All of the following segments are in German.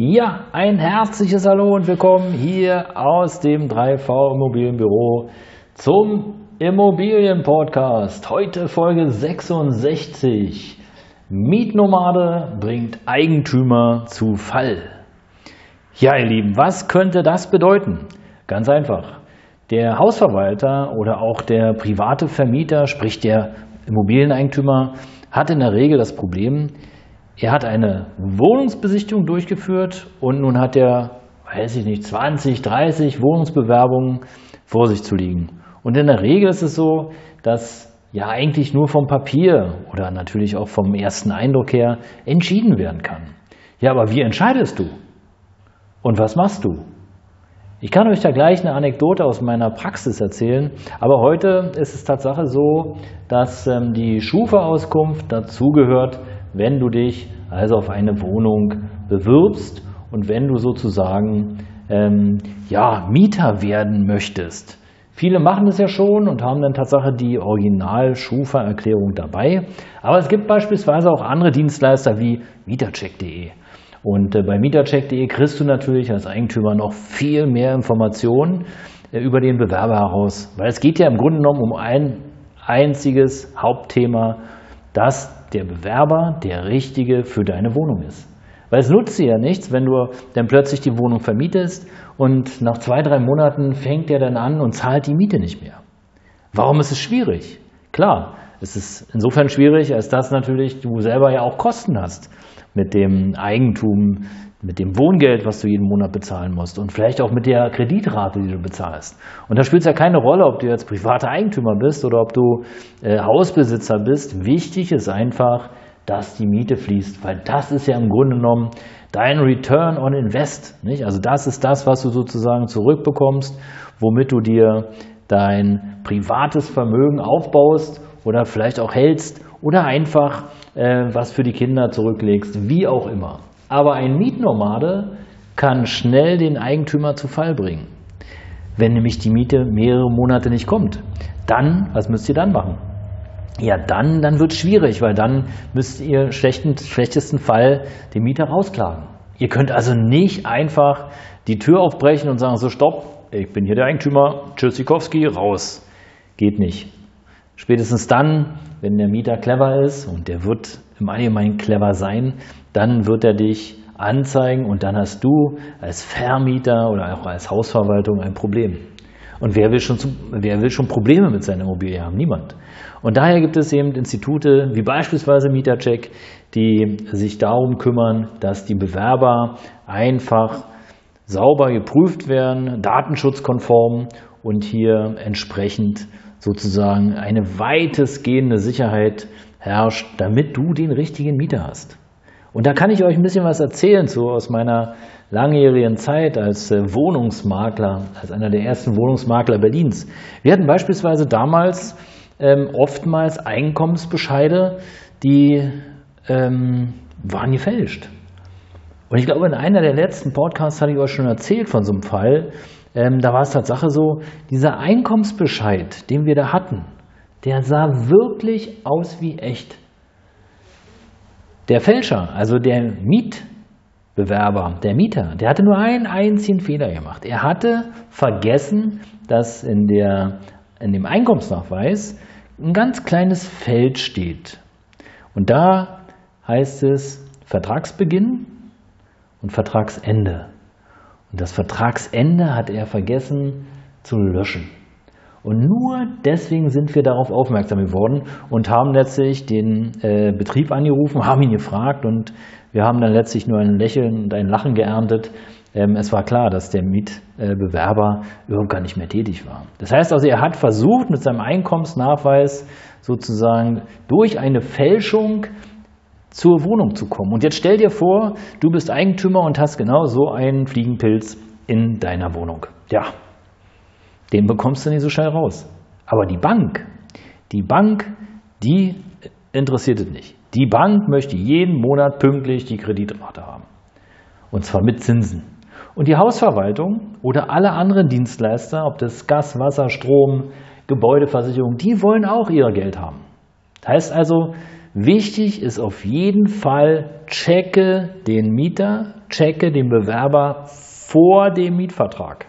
Ja, ein herzliches Hallo und willkommen hier aus dem 3V Immobilienbüro zum Immobilienpodcast. Heute Folge 66. Mietnomade bringt Eigentümer zu Fall. Ja, ihr Lieben, was könnte das bedeuten? Ganz einfach. Der Hausverwalter oder auch der private Vermieter, sprich der Immobilieneigentümer, hat in der Regel das Problem, er hat eine Wohnungsbesichtigung durchgeführt und nun hat er, weiß ich nicht, 20, 30 Wohnungsbewerbungen vor sich zu liegen. Und in der Regel ist es so, dass ja eigentlich nur vom Papier oder natürlich auch vom ersten Eindruck her entschieden werden kann. Ja, aber wie entscheidest du? Und was machst du? Ich kann euch da gleich eine Anekdote aus meiner Praxis erzählen, aber heute ist es Tatsache so, dass ähm, die Schufa-Auskunft dazugehört, wenn du dich also auf eine Wohnung bewirbst und wenn du sozusagen ähm, ja, Mieter werden möchtest. Viele machen das ja schon und haben dann Tatsache die Original-Schufa-Erklärung dabei. Aber es gibt beispielsweise auch andere Dienstleister wie Mietercheck.de. Und äh, bei Mietercheck.de kriegst du natürlich als Eigentümer noch viel mehr Informationen äh, über den Bewerber heraus. Weil es geht ja im Grunde genommen um ein einziges Hauptthema, das der Bewerber der Richtige für deine Wohnung ist. Weil es nutzt dir ja nichts, wenn du dann plötzlich die Wohnung vermietest und nach zwei, drei Monaten fängt er dann an und zahlt die Miete nicht mehr. Warum ist es schwierig? Klar, es ist insofern schwierig, als dass natürlich du selber ja auch Kosten hast mit dem Eigentum mit dem Wohngeld, was du jeden Monat bezahlen musst und vielleicht auch mit der Kreditrate, die du bezahlst. Und da spielt es ja keine Rolle, ob du jetzt privater Eigentümer bist oder ob du äh, Hausbesitzer bist. Wichtig ist einfach, dass die Miete fließt, weil das ist ja im Grunde genommen dein Return on Invest. Nicht? Also das ist das, was du sozusagen zurückbekommst, womit du dir dein privates Vermögen aufbaust oder vielleicht auch hältst oder einfach äh, was für die Kinder zurücklegst, wie auch immer. Aber ein Mietnomade kann schnell den Eigentümer zu Fall bringen. Wenn nämlich die Miete mehrere Monate nicht kommt, dann, was müsst ihr dann machen? Ja, dann, dann wird es schwierig, weil dann müsst ihr schlechten, schlechtesten Fall den Mieter rausklagen. Ihr könnt also nicht einfach die Tür aufbrechen und sagen, so stopp, ich bin hier der Eigentümer, Tschüssikowski, raus. Geht nicht. Spätestens dann, wenn der Mieter clever ist, und der wird im Allgemeinen clever sein, dann wird er dich anzeigen und dann hast du als Vermieter oder auch als Hausverwaltung ein Problem. Und wer will, schon, wer will schon Probleme mit seiner Immobilie haben? Niemand. Und daher gibt es eben Institute wie beispielsweise Mietercheck, die sich darum kümmern, dass die Bewerber einfach sauber geprüft werden, datenschutzkonform und hier entsprechend sozusagen eine weitestgehende Sicherheit herrscht, damit du den richtigen Mieter hast. Und da kann ich euch ein bisschen was erzählen so aus meiner langjährigen Zeit als äh, Wohnungsmakler, als einer der ersten Wohnungsmakler Berlins. Wir hatten beispielsweise damals ähm, oftmals Einkommensbescheide, die ähm, waren gefälscht. Und ich glaube, in einer der letzten Podcasts hatte ich euch schon erzählt von so einem Fall. Ähm, da war es Tatsache so, dieser Einkommensbescheid, den wir da hatten, der sah wirklich aus wie echt. Der Fälscher, also der Mietbewerber, der Mieter, der hatte nur einen einzigen Fehler gemacht. Er hatte vergessen, dass in, der, in dem Einkommensnachweis ein ganz kleines Feld steht. Und da heißt es Vertragsbeginn und Vertragsende. Und das Vertragsende hat er vergessen zu löschen. Und nur deswegen sind wir darauf aufmerksam geworden und haben letztlich den äh, Betrieb angerufen, haben ihn gefragt und wir haben dann letztlich nur ein Lächeln und ein Lachen geerntet. Ähm, es war klar, dass der Mietbewerber äh, überhaupt gar nicht mehr tätig war. Das heißt also, er hat versucht, mit seinem Einkommensnachweis sozusagen durch eine Fälschung zur Wohnung zu kommen. Und jetzt stell dir vor, du bist Eigentümer und hast genau so einen Fliegenpilz in deiner Wohnung. Ja, den bekommst du nicht so schnell raus. Aber die Bank, die Bank, die interessiert es nicht. Die Bank möchte jeden Monat pünktlich die Kreditrate haben. Und zwar mit Zinsen. Und die Hausverwaltung oder alle anderen Dienstleister, ob das Gas, Wasser, Strom, Gebäudeversicherung, die wollen auch ihr Geld haben. Das heißt also, wichtig ist auf jeden Fall, checke den Mieter, checke den Bewerber vor dem Mietvertrag.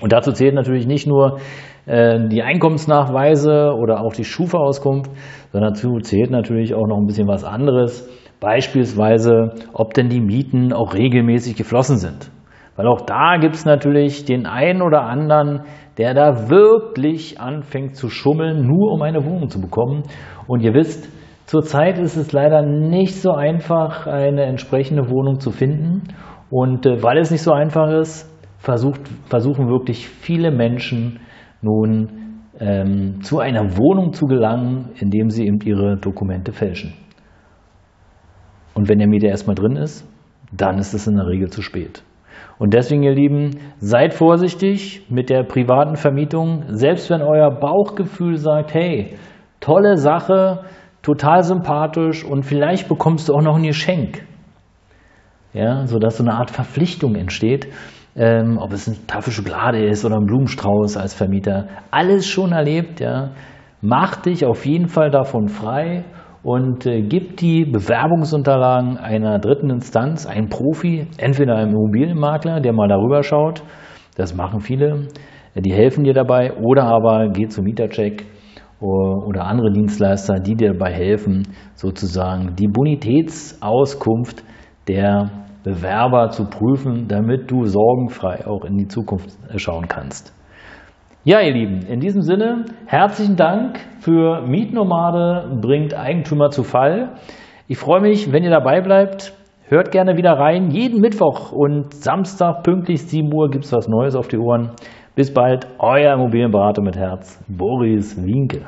Und dazu zählt natürlich nicht nur äh, die Einkommensnachweise oder auch die Schufa-Auskunft, sondern dazu zählt natürlich auch noch ein bisschen was anderes. Beispielsweise, ob denn die Mieten auch regelmäßig geflossen sind. Weil auch da gibt es natürlich den einen oder anderen, der da wirklich anfängt zu schummeln, nur um eine Wohnung zu bekommen. Und ihr wisst, zurzeit ist es leider nicht so einfach, eine entsprechende Wohnung zu finden. Und äh, weil es nicht so einfach ist, versucht, versuchen wirklich viele Menschen nun ähm, zu einer Wohnung zu gelangen, indem sie eben ihre Dokumente fälschen. Und wenn der Mieter erstmal drin ist, dann ist es in der Regel zu spät. Und deswegen, ihr Lieben, seid vorsichtig mit der privaten Vermietung. Selbst wenn euer Bauchgefühl sagt, hey, tolle Sache, total sympathisch und vielleicht bekommst du auch noch ein Geschenk. Ja, sodass so eine Art Verpflichtung entsteht ähm, ob es eine Tafel Schokolade ist oder ein Blumenstrauß als Vermieter. Alles schon erlebt, ja. Mach dich auf jeden Fall davon frei und äh, gib die Bewerbungsunterlagen einer dritten Instanz, einem Profi, entweder einem Immobilienmakler, der mal darüber schaut, das machen viele, die helfen dir dabei, oder aber geh zu Mietercheck oder andere Dienstleister, die dir dabei helfen, sozusagen die Bonitätsauskunft der Bewerber zu prüfen, damit du sorgenfrei auch in die Zukunft schauen kannst. Ja, ihr Lieben, in diesem Sinne herzlichen Dank für Mietnomade bringt Eigentümer zu Fall. Ich freue mich, wenn ihr dabei bleibt. Hört gerne wieder rein. Jeden Mittwoch und Samstag pünktlich 7 Uhr gibt es was Neues auf die Ohren. Bis bald, euer Immobilienberater mit Herz, Boris Winke.